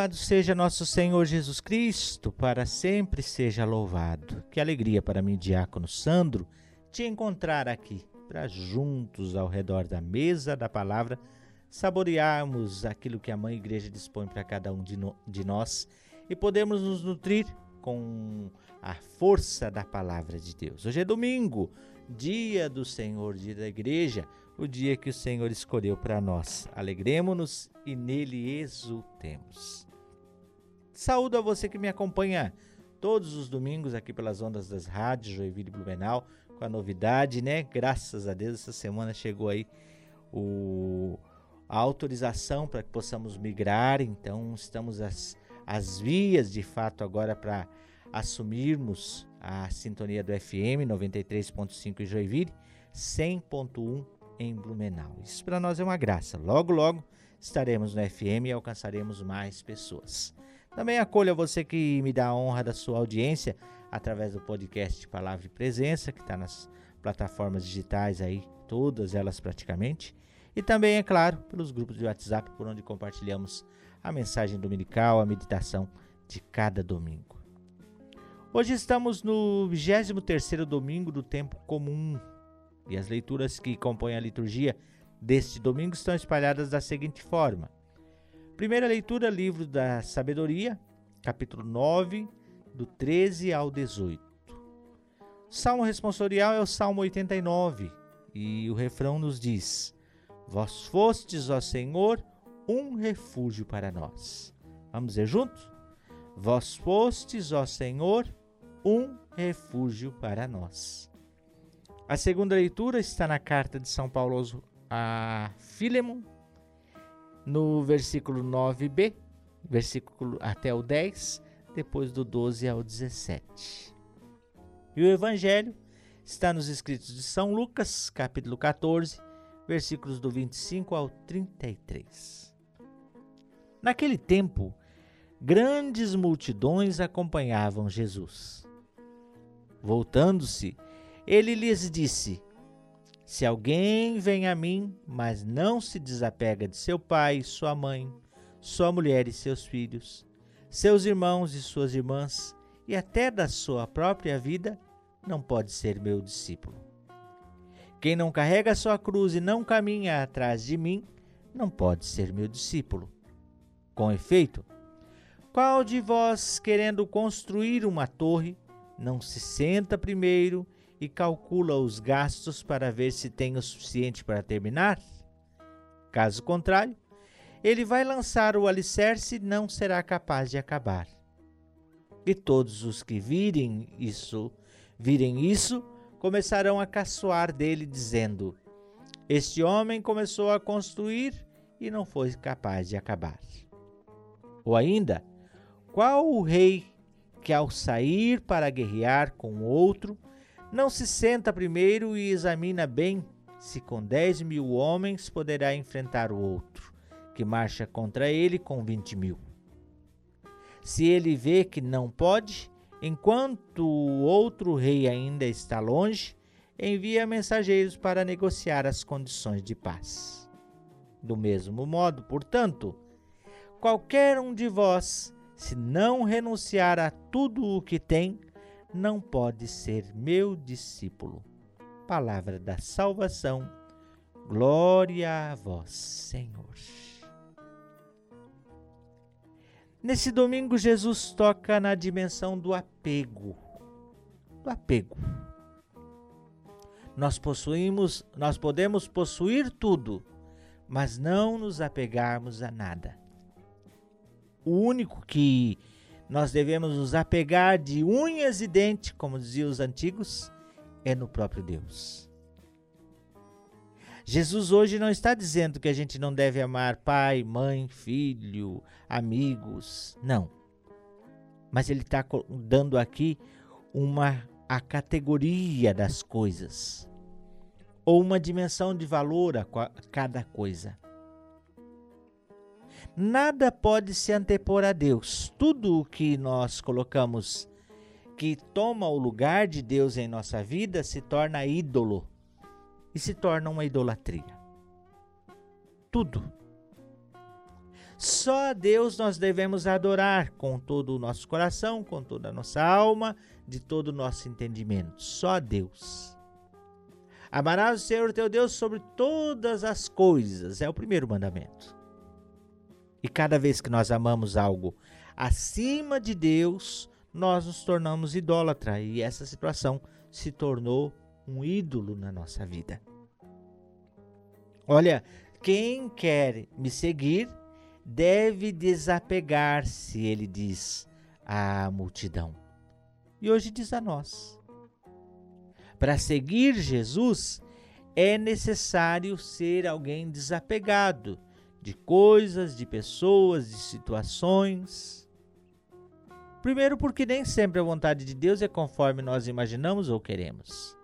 Louvado seja nosso Senhor Jesus Cristo, para sempre seja louvado. Que alegria para mim, diácono Sandro, te encontrar aqui, para juntos ao redor da mesa da palavra saborearmos aquilo que a Mãe Igreja dispõe para cada um de, no, de nós e podemos nos nutrir com a força da palavra de Deus. Hoje é domingo, dia do Senhor, dia da igreja, o dia que o Senhor escolheu para nós. Alegremos-nos e nele exultemos. Saúdo a você que me acompanha todos os domingos aqui pelas ondas das rádios Joinville Blumenau, com a novidade, né? Graças a Deus, essa semana chegou aí o, a autorização para que possamos migrar, então estamos às, às vias de fato agora para assumirmos a sintonia do FM 93.5 em Joinville, 100.1 em Blumenau. Isso para nós é uma graça. Logo, logo estaremos no FM e alcançaremos mais pessoas. Também acolho você que me dá a honra da sua audiência através do podcast Palavra e Presença, que está nas plataformas digitais aí, todas elas praticamente. E também, é claro, pelos grupos de WhatsApp, por onde compartilhamos a mensagem dominical, a meditação de cada domingo. Hoje estamos no 23º domingo do tempo comum e as leituras que compõem a liturgia deste domingo estão espalhadas da seguinte forma. Primeira leitura, livro da sabedoria, capítulo 9, do 13 ao 18. Salmo responsorial é o Salmo 89 e o refrão nos diz: Vós fostes, ó Senhor, um refúgio para nós. Vamos dizer juntos? Vós fostes, ó Senhor, um refúgio para nós. A segunda leitura está na carta de São Paulo a Filemon, no versículo 9b, versículo até o 10, depois do 12 ao 17. E o evangelho está nos escritos de São Lucas, capítulo 14, versículos do 25 ao 33. Naquele tempo, grandes multidões acompanhavam Jesus. Voltando-se, ele lhes disse: Se alguém vem a mim, mas não se desapega de seu pai, sua mãe, sua mulher e seus filhos, seus irmãos e suas irmãs, e até da sua própria vida, não pode ser meu discípulo. Quem não carrega sua cruz e não caminha atrás de mim, não pode ser meu discípulo. Com efeito, qual de vós, querendo construir uma torre, não se senta primeiro e calcula os gastos para ver se tem o suficiente para terminar? Caso contrário, ele vai lançar o alicerce e não será capaz de acabar. E todos os que virem isso, virem isso, começarão a caçoar dele, dizendo: Este homem começou a construir e não foi capaz de acabar. Ou ainda, qual o rei que, ao sair para guerrear com outro, não se senta primeiro e examina bem se com dez mil homens poderá enfrentar o outro, que marcha contra ele com vinte mil? Se ele vê que não pode, Enquanto o outro rei ainda está longe, envia mensageiros para negociar as condições de paz. Do mesmo modo, portanto, qualquer um de vós, se não renunciar a tudo o que tem, não pode ser meu discípulo. Palavra da salvação. Glória a vós, Senhor. Nesse domingo, Jesus toca na dimensão do apego. Do apego. Nós possuímos, nós podemos possuir tudo, mas não nos apegarmos a nada. O único que nós devemos nos apegar de unhas e dentes, como diziam os antigos, é no próprio Deus. Jesus hoje não está dizendo que a gente não deve amar pai, mãe, filho, amigos. Não. Mas ele está dando aqui uma a categoria das coisas ou uma dimensão de valor a cada coisa. Nada pode se antepor a Deus. Tudo o que nós colocamos que toma o lugar de Deus em nossa vida se torna ídolo e se torna uma idolatria. Tudo. Só a Deus nós devemos adorar com todo o nosso coração, com toda a nossa alma, de todo o nosso entendimento. Só a Deus. Amarás o Senhor teu Deus sobre todas as coisas, é o primeiro mandamento. E cada vez que nós amamos algo acima de Deus, nós nos tornamos idólatra e essa situação se tornou um ídolo na nossa vida. Olha, quem quer me seguir deve desapegar-se, ele diz à multidão. E hoje diz a nós. Para seguir Jesus é necessário ser alguém desapegado de coisas, de pessoas, de situações. Primeiro, porque nem sempre a vontade de Deus é conforme nós imaginamos ou queremos.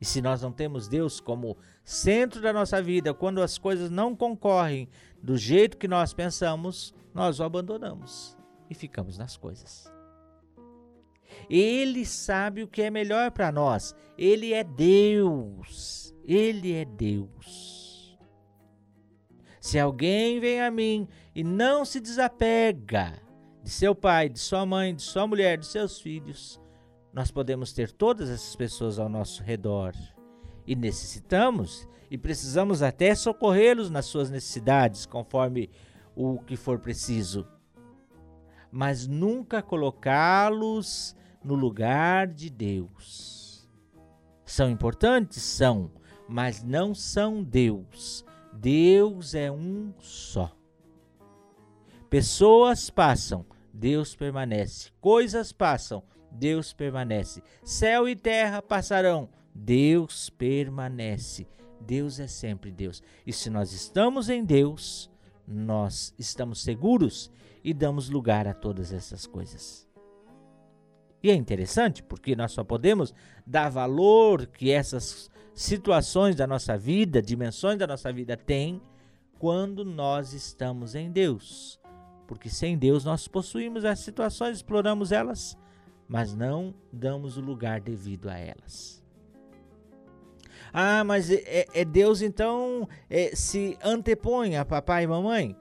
E se nós não temos Deus como centro da nossa vida, quando as coisas não concorrem do jeito que nós pensamos, nós o abandonamos e ficamos nas coisas. Ele sabe o que é melhor para nós. Ele é Deus. Ele é Deus. Se alguém vem a mim e não se desapega de seu pai, de sua mãe, de sua mulher, de seus filhos, nós podemos ter todas essas pessoas ao nosso redor e necessitamos e precisamos até socorrê-los nas suas necessidades, conforme o que for preciso. Mas nunca colocá-los no lugar de Deus. São importantes? São, mas não são Deus. Deus é um só. Pessoas passam, Deus permanece. Coisas passam, Deus permanece. Céu e terra passarão, Deus permanece. Deus é sempre Deus. E se nós estamos em Deus, nós estamos seguros e damos lugar a todas essas coisas. E é interessante porque nós só podemos dar valor que essas situações da nossa vida, dimensões da nossa vida têm, quando nós estamos em Deus. Porque sem Deus nós possuímos as situações, exploramos elas, mas não damos o lugar devido a elas. Ah, mas é, é Deus então é, se antepõe a papai e mamãe?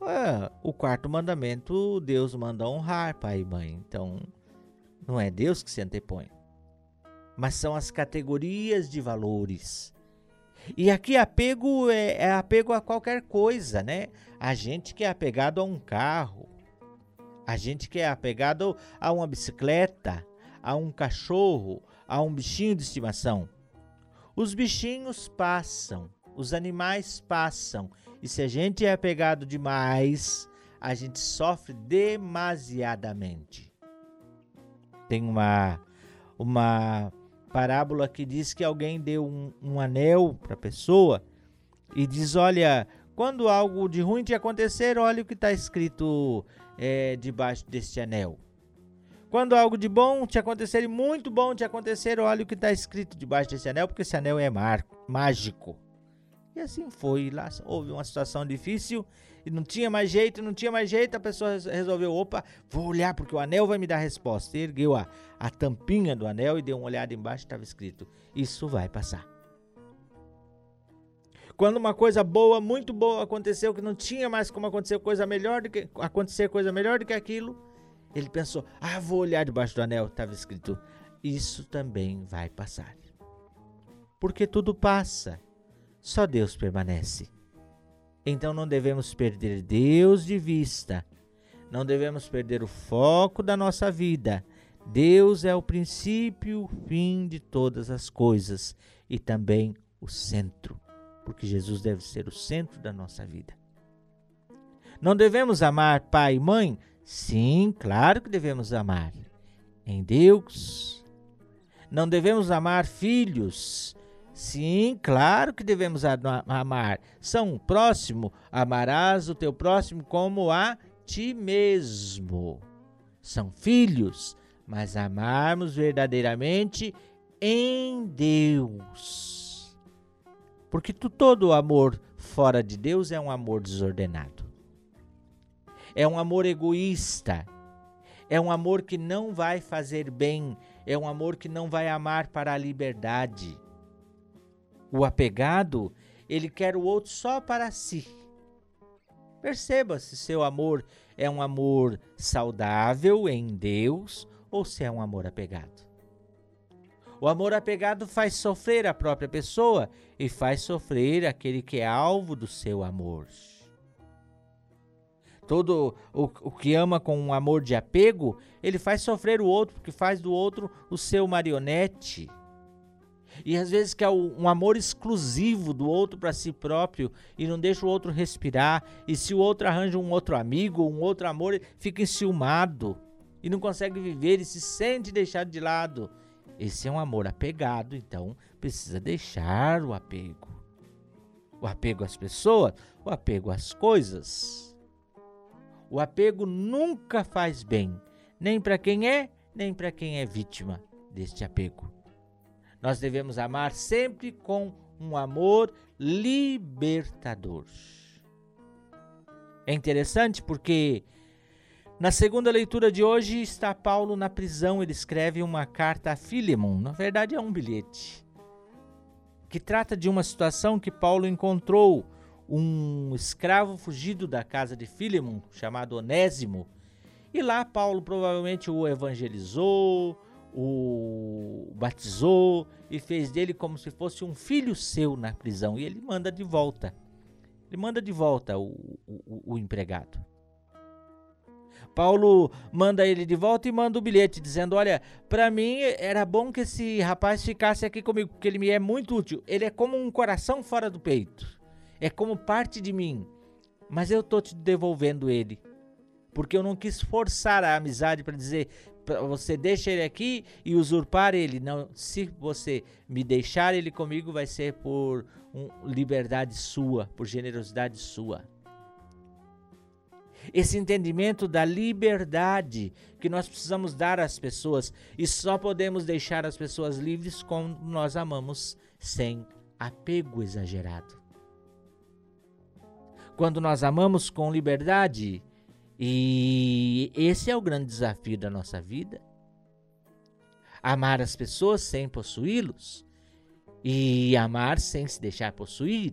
Ah, o quarto mandamento, Deus manda honrar pai e mãe. Então, não é Deus que se antepõe, mas são as categorias de valores. E aqui apego é, é apego a qualquer coisa, né? A gente que é apegado a um carro, a gente que é apegado a uma bicicleta, a um cachorro, a um bichinho de estimação. Os bichinhos passam, os animais passam, e se a gente é apegado demais, a gente sofre demasiadamente. Tem uma, uma parábola que diz que alguém deu um, um anel para a pessoa e diz: Olha, quando algo de ruim te acontecer, olha o que está escrito é, debaixo deste anel. Quando algo de bom te acontecer e muito bom te acontecer, olha o que está escrito debaixo desse anel, porque esse anel é mágico. E assim foi. Lá houve uma situação difícil e não tinha mais jeito, não tinha mais jeito. A pessoa resolveu: opa, vou olhar porque o anel vai me dar resposta. E ergueu a, a tampinha do anel e deu uma olhada embaixo estava escrito: Isso vai passar. Quando uma coisa boa, muito boa aconteceu, que não tinha mais como acontecer coisa melhor do que acontecer coisa melhor do que aquilo, ele pensou: "Ah, vou olhar debaixo do anel", estava escrito: "Isso também vai passar". Porque tudo passa. Só Deus permanece. Então não devemos perder Deus de vista. Não devemos perder o foco da nossa vida. Deus é o princípio o fim de todas as coisas e também o centro porque Jesus deve ser o centro da nossa vida. Não devemos amar pai e mãe? Sim, claro que devemos amar. Em Deus. Não devemos amar filhos? Sim, claro que devemos amar. São próximo, amarás o teu próximo como a ti mesmo. São filhos, mas amarmos verdadeiramente em Deus. Porque todo amor fora de Deus é um amor desordenado. É um amor egoísta. É um amor que não vai fazer bem. É um amor que não vai amar para a liberdade. O apegado, ele quer o outro só para si. Perceba se seu amor é um amor saudável em Deus ou se é um amor apegado. O amor apegado faz sofrer a própria pessoa e faz sofrer aquele que é alvo do seu amor. Todo o, o que ama com um amor de apego, ele faz sofrer o outro, porque faz do outro o seu marionete. E às vezes quer um amor exclusivo do outro para si próprio e não deixa o outro respirar. E se o outro arranja um outro amigo, um outro amor, fica enciumado e não consegue viver e se sente deixado de lado. Esse é um amor apegado, então precisa deixar o apego. O apego às pessoas, o apego às coisas. O apego nunca faz bem, nem para quem é, nem para quem é vítima deste apego. Nós devemos amar sempre com um amor libertador. É interessante porque na segunda leitura de hoje está Paulo na prisão, ele escreve uma carta a Filemon, na verdade é um bilhete, que trata de uma situação que Paulo encontrou. Um escravo fugido da casa de Filemon, chamado Onésimo, e lá Paulo provavelmente o evangelizou, o batizou e fez dele como se fosse um filho seu na prisão. E ele manda de volta. Ele manda de volta o, o, o empregado. Paulo manda ele de volta e manda o bilhete dizendo: Olha, para mim era bom que esse rapaz ficasse aqui comigo, porque ele me é muito útil. Ele é como um coração fora do peito, é como parte de mim. Mas eu tô te devolvendo ele, porque eu não quis forçar a amizade para dizer: você deixa ele aqui e usurpar ele. Não, se você me deixar ele comigo, vai ser por um, liberdade sua, por generosidade sua. Esse entendimento da liberdade que nós precisamos dar às pessoas e só podemos deixar as pessoas livres quando nós amamos sem apego exagerado. Quando nós amamos com liberdade, e esse é o grande desafio da nossa vida. Amar as pessoas sem possuí-los e amar sem se deixar possuir,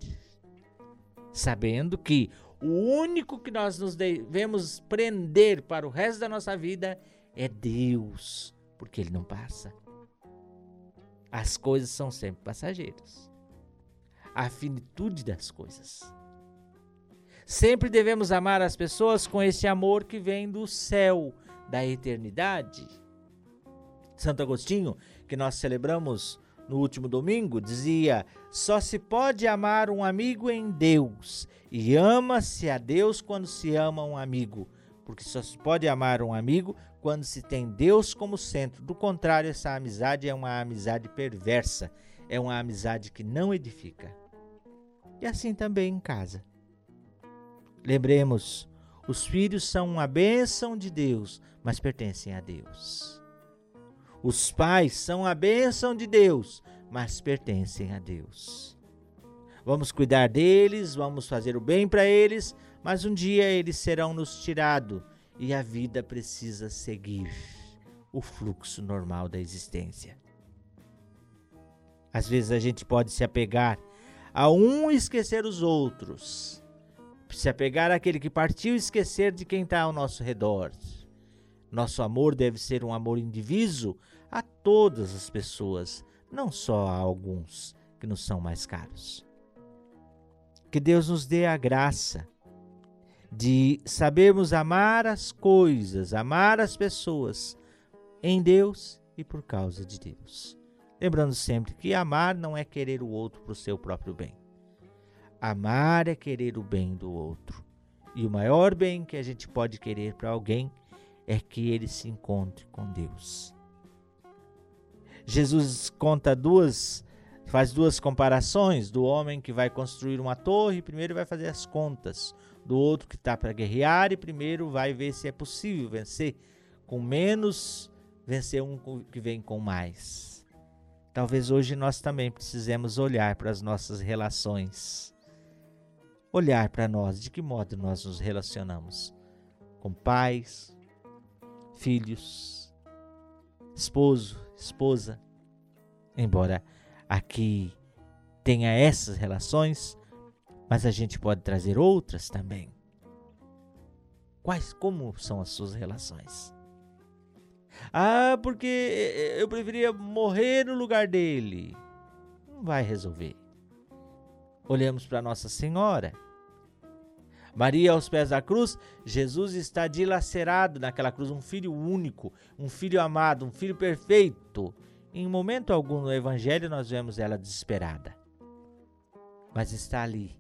sabendo que o único que nós nos devemos prender para o resto da nossa vida é Deus, porque Ele não passa. As coisas são sempre passageiras. A finitude das coisas. Sempre devemos amar as pessoas com esse amor que vem do céu, da eternidade. Santo Agostinho, que nós celebramos no último domingo, dizia: só se pode amar um amigo em Deus, e ama-se a Deus quando se ama um amigo, porque só se pode amar um amigo quando se tem Deus como centro. Do contrário, essa amizade é uma amizade perversa, é uma amizade que não edifica. E assim também em casa. Lembremos, os filhos são uma bênção de Deus, mas pertencem a Deus. Os pais são a bênção de Deus, mas pertencem a Deus. Vamos cuidar deles, vamos fazer o bem para eles, mas um dia eles serão nos tirados e a vida precisa seguir o fluxo normal da existência. Às vezes a gente pode se apegar a um e esquecer os outros se apegar àquele que partiu e esquecer de quem está ao nosso redor. Nosso amor deve ser um amor indiviso a todas as pessoas, não só a alguns que nos são mais caros. Que Deus nos dê a graça de sabermos amar as coisas, amar as pessoas em Deus e por causa de Deus. Lembrando sempre que amar não é querer o outro para o seu próprio bem. Amar é querer o bem do outro. E o maior bem que a gente pode querer para alguém é que ele se encontre com Deus. Jesus conta duas, faz duas comparações do homem que vai construir uma torre, primeiro vai fazer as contas, do outro que está para guerrear e primeiro vai ver se é possível vencer com menos, vencer um que vem com mais. Talvez hoje nós também precisemos olhar para as nossas relações olhar para nós, de que modo nós nos relacionamos com pais, filhos, esposo, esposa. Embora aqui tenha essas relações, mas a gente pode trazer outras também. Quais, como são as suas relações? Ah, porque eu preferia morrer no lugar dele. Não vai resolver. Olhamos para Nossa Senhora. Maria aos pés da cruz, Jesus está dilacerado naquela cruz, um filho único, um filho amado, um filho perfeito. Em momento algum no Evangelho nós vemos ela desesperada. Mas está ali,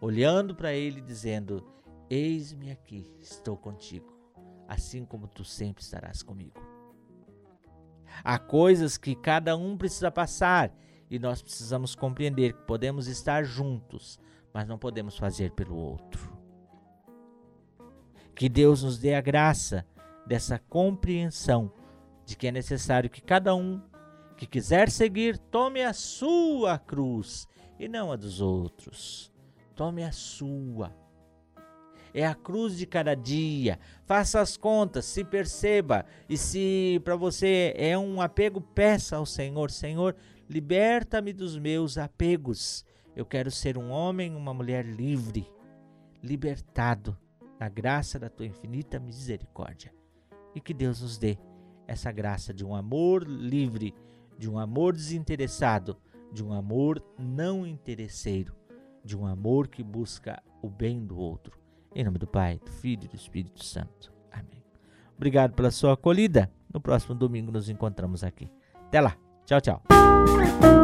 olhando para ele, dizendo: Eis-me aqui, estou contigo, assim como tu sempre estarás comigo. Há coisas que cada um precisa passar e nós precisamos compreender que podemos estar juntos, mas não podemos fazer pelo outro. Que Deus nos dê a graça dessa compreensão de que é necessário que cada um que quiser seguir tome a sua cruz e não a dos outros. Tome a sua é a cruz de cada dia. Faça as contas, se perceba. E se para você é um apego, peça ao Senhor: Senhor, liberta-me dos meus apegos. Eu quero ser um homem, uma mulher livre, libertado na graça da tua infinita misericórdia. E que Deus nos dê essa graça de um amor livre, de um amor desinteressado, de um amor não interesseiro, de um amor que busca o bem do outro em nome do Pai, do Filho e do Espírito Santo. Amém. Obrigado pela sua acolhida. No próximo domingo nos encontramos aqui. Até lá. Tchau, tchau.